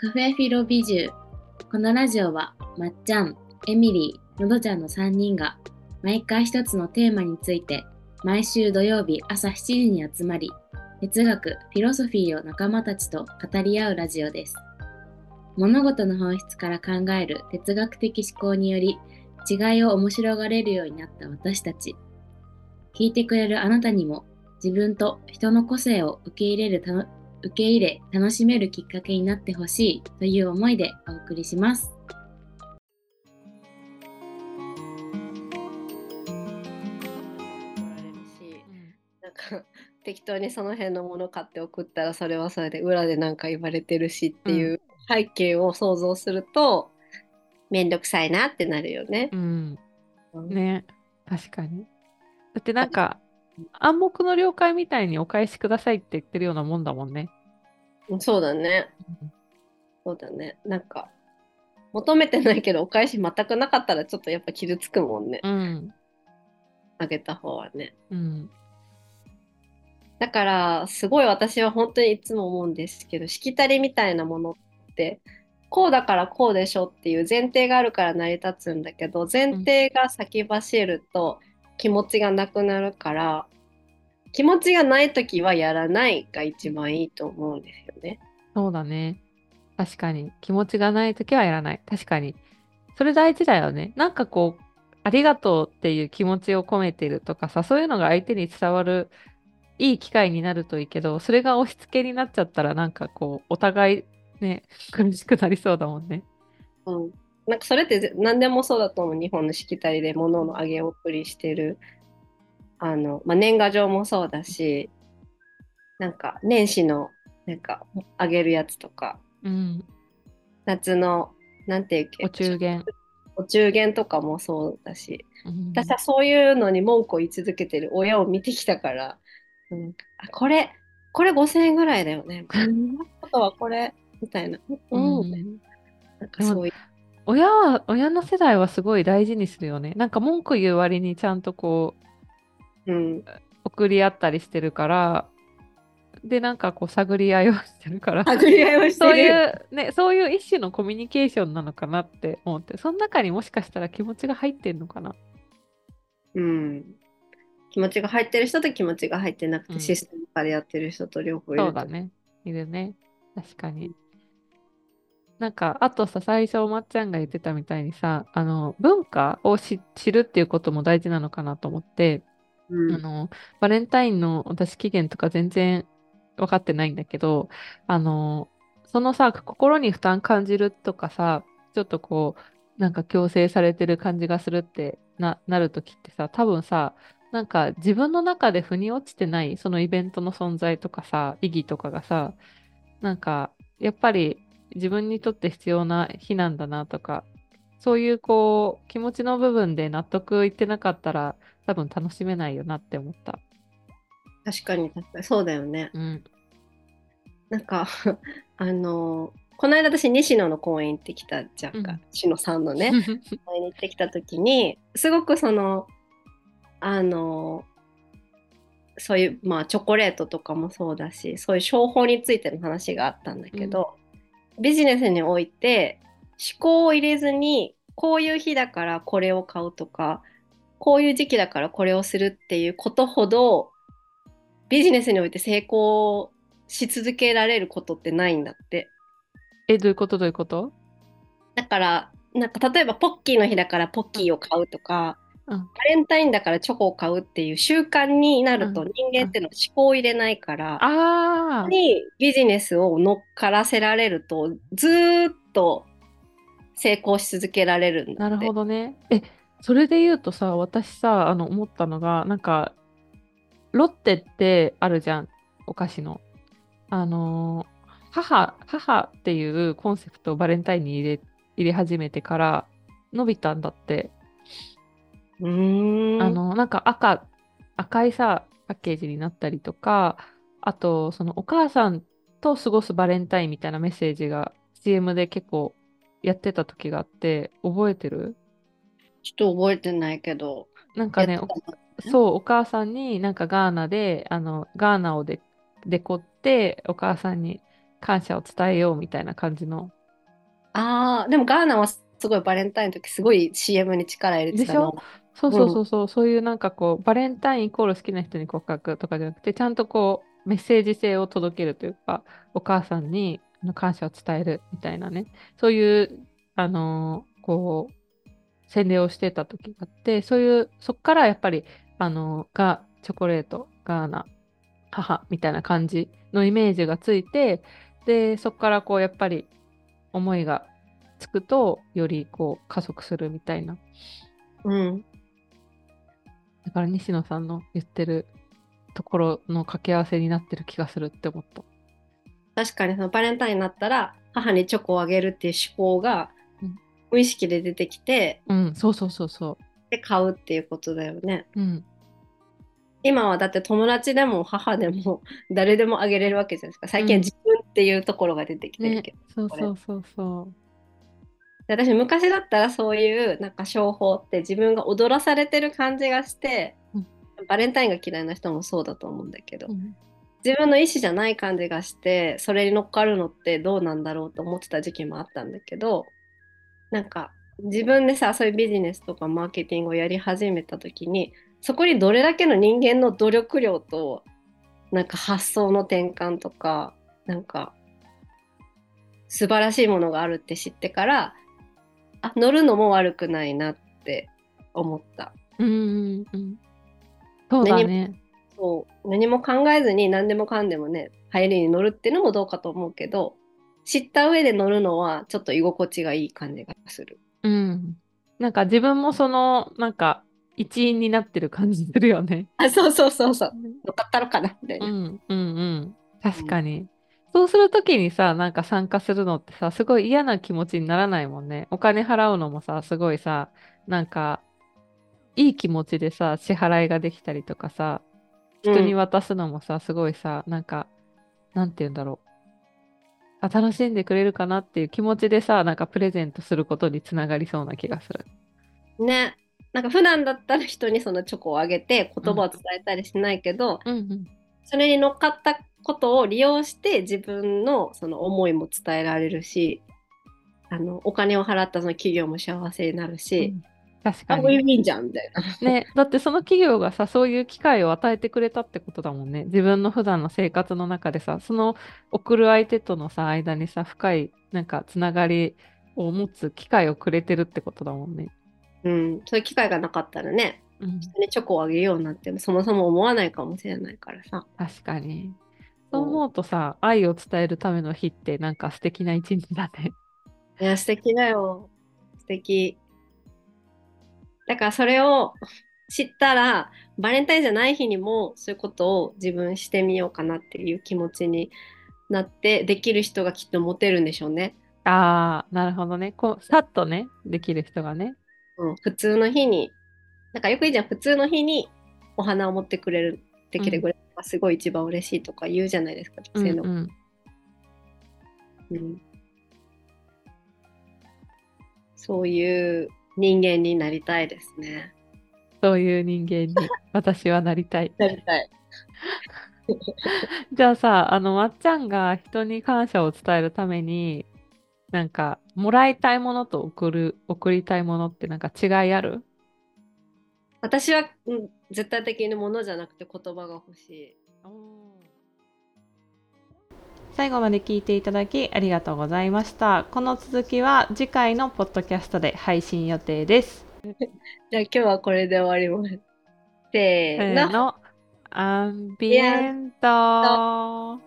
カフェフィロビジューこのラジオはまっちゃん、エミリー、のどちゃんの3人が毎回一つのテーマについて毎週土曜日朝7時に集まり哲学、フィロソフィーを仲間たちと語り合うラジオです。物事の本質から考える哲学的思考により違いを面白がれるようになった私たち。聞いてくれるあなたにも自分と人の個性を受け入れるたの受け入れ楽しめるきっかけになってほしいという思いでお送りします。なんか 適当にその辺のもの買って送ったらそれはそれで裏で何か言われてるしっていう背景を想像するとめんどくさいなってなるよね。うん。うんね。確かに。だってなんか、暗黙の了解みたいにお返しくださいって言ってるようなもんだもんね。うんそうだね。そうだね。なんか求めてないけどお返し全くなかったらちょっとやっぱ傷つくもんね。うん。あげた方はね。うん。だからすごい私は本当にいつも思うんですけどしきたりみたいなものってこうだからこうでしょっていう前提があるから成り立つんだけど前提が先走ると気持ちがなくなるから気持ちがない時はやらないが一番いいと思うんですよね。そうだね。確かに。気持ちがないときはやらない。確かに。それ大事だよね。なんかこう、ありがとうっていう気持ちを込めてるとかさ、そういうのが相手に伝わるいい機会になるといいけど、それが押し付けになっちゃったら、なんかこう、お互いね、苦しくなりそうだもんね。うん、なんかそれってぜ何でもそうだと思う日本のしきたりで物の上げ送りしてるあの、まあ、年賀状もそうだしなんか年始のなんかあげるやつとかうん。夏のなんていうっけお中元。お中元とかもそうだしうん。私はそういうのに文句を言い続けてる親を見てきたから、うん、あこれこれ5000円ぐらいだよねあとはこれみたいな、うん。うんな。んかそういう。親は、親の世代はすごい大事にするよね。なんか文句言う割にちゃんとこう、うん送り合ったりしてるから、で、なんかこう、探り合いをしてるから、探り合いをしてそういるう、ね、そういう一種のコミュニケーションなのかなって思って、その中にもしかしたら気持ちが入ってんのかな。うん、気持ちが入ってる人と気持ちが入ってなくて、うんシステム化でやってる人と両方いるとそうだね。いるね。確かに。なんか、あとさ、最初、まっちゃんが言ってたみたいにさ、あの、文化を知知るっていうことも大事なのかなと思って、うん。あの、バレンタインの私期限とか全然分かってないんだけど、あの、そのさ、心に負担感じるとかさ、ちょっとこう、なんか強制されてる感じがするってな、なるときってさ、多分さ、なんか自分の中で腑に落ちてない、そのイベントの存在とかさ、意義とかがさ、なんか、やっぱり自分にとって必要な日なんだなとか、そういうこう、気持ちの部分で納得いってなかったら、多分楽しめないよなって思った。確かに確かにそうだよね。うん。なんか あのこの間私西野の公園行ってきたじゃんか、うん西野さんのね 公園に行ってきた時にすごくそのあのそういうまあチョコレートとかもそうだしそういう商法についての話があったんだけど、ビジネスにおいて思考を入れずにこういう日だからこれを買うとかこういう時期だからこれをするっていうことほどビジネスにおいて成功し続けられることってないんだって。え、どういうこと？どういうこと？だからなんか例えばポッキーの日だからポッキーを買うとか、うん。バレンタインだからチョコを買うっていう習慣になるとうん。人間ってのは思考を入れないから、ああ、にビジネスを乗っからせられるとずーっと成功し続けられるんだ。なるほどね。え、それで言うとさ、私さ、あの、思ったのが、なんか、ロッテってあるじゃん、お菓子の。あのー母、母っていうコンセプトをバレンタインに入れ、入れ始めてから伸びたんだって。うーんあの、なんか赤、赤いさ、パッケージになったりとか、あと、そのお母さんと過ごすバレンタインみたいなメッセージが CM で結構やってた時があって、覚えてる？ちょっと覚えてないけど。なんかね、やってたおそう、お母さんになんかガーナで、あの、ガーナをでデコって、お母さんに感謝を伝えようみたいな感じの。ああ、でもガーナはすごいバレンタインの時すごい CM に力入れてでしょ？たの。そうそうそうそう、そういうなんかこう、バレンタインイコール好きな人に告白とかじゃなくて、ちゃんとこう、メッセージ性を届けるというか、お母さんにあの感謝を伝えるみたいなね、そういう、あのーこう、洗礼をしてた時があって、そういう、そっからやっぱり、あのーが、チョコレート、ガーナ、母みたいな感じのイメージがついて、で、そっからこう、やっぱり思いがつくと、よりこう、加速するみたいな。うん。だから西野さんの言ってるところの掛け合わせになってる気がするって思った。確かにそのバレンタインになったら母にチョコをあげるっていう思考がうん無意識で出てきて、うん、そうそうそうそで買うっていうことだよね。う。うん、今はだって友達でも母でも 誰でもあげれるわけじゃないですか。最近はうん自分っていうところが出てきてるねけど。、そうこれそうそうそで私昔だったらそういうなんか商法って自分が踊らされてる感じがして、うんバレンタインが嫌いな人もそうだと思うんだけど、う。うん自分の意思じゃない感じがしてそれに乗っかるのってどうなんだろうと思ってた時期もあったんだけどなんか自分でさそういうビジネスとかマーケティングをやり始めた時にそこにどれだけの人間の努力量となんか発想の転換とかなんか素晴らしいものがあるって知ってからあ乗るのも悪くないなって思った。うんうんうん。そうだね。そう何も考えずに何でもかんでもね流行りに乗るっていうのもどうかと思うけど知った上で乗るのはちょっと居心地がいい感じがする。うん。なんか自分もその、なんか一員になってる感じするよね。あそうそうそうそう乗っかったのかなみたいうな。んうんうん。確かに。そうするときにさ、なんか参加するのってさ、すごい嫌な気持ちにならないもんね。お金払うのもさ、すごいさ、なんか、いい気持ちでさ、支払いができたりとかさ、人に渡すのもさ、すごいさ、なんか、なんて言うんだろう。あ、楽しんでくれるかなっていう気持ちでさ、なんかプレゼントすることにつながりそうな気がする。ねなんか普段だったら人にそのチョコをあげて言葉を伝えたりしないけど、うんうん。それに乗っかったことを利用して自分のその思いも伝えられるしあのお金を払ったその企業も幸せになるし、確かあウィンに。ウィンじゃんみたいな。ね、だってその企業がさ、そういう機会を与えてくれたってことだもんね。自分の普段の生活の中でさ、その送る相手とのさ、間にさ、深いなんかつながりを持つ機会をくれてるってことだもんね。うん、そういう機会がなかったらねうん、人にチョコをあげようなんてそもそも思わないかもしれないからさ。確かに。そう思うとさ、愛を伝えるための日ってなんか素敵な一日だね。いや素敵だよ素敵。だからそれを知ったらバレンタインじゃない日にもそういうことを自分してみようかなっていう気持ちになってできる人がきっとモテるんでしょうね。ああ、なるほどね。こう、さっとね、できる人がね。うん、普通の日になんかよくいいじゃん普通の日にお花を持ってくれるってきてくれるのがすごい一番嬉しいとか言うじゃないですか女性の。うんうん。うんそういう人間になりたいですね。そういう人間に 私はなりたい。なりたい。じゃあさ、あの、まっちゃんが人に感謝を伝えるために、なんか、もらいたいものと送る、送りたいものってなんか違いある？私は、うん、絶対的に物じゃなくて言葉が欲しい。最後まで聞いていただきありがとうございました。この続きは次回のポッドキャストで配信予定です。じゃあ今日はこれで終わります。せ。ーの、アンビエント